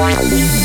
Bye.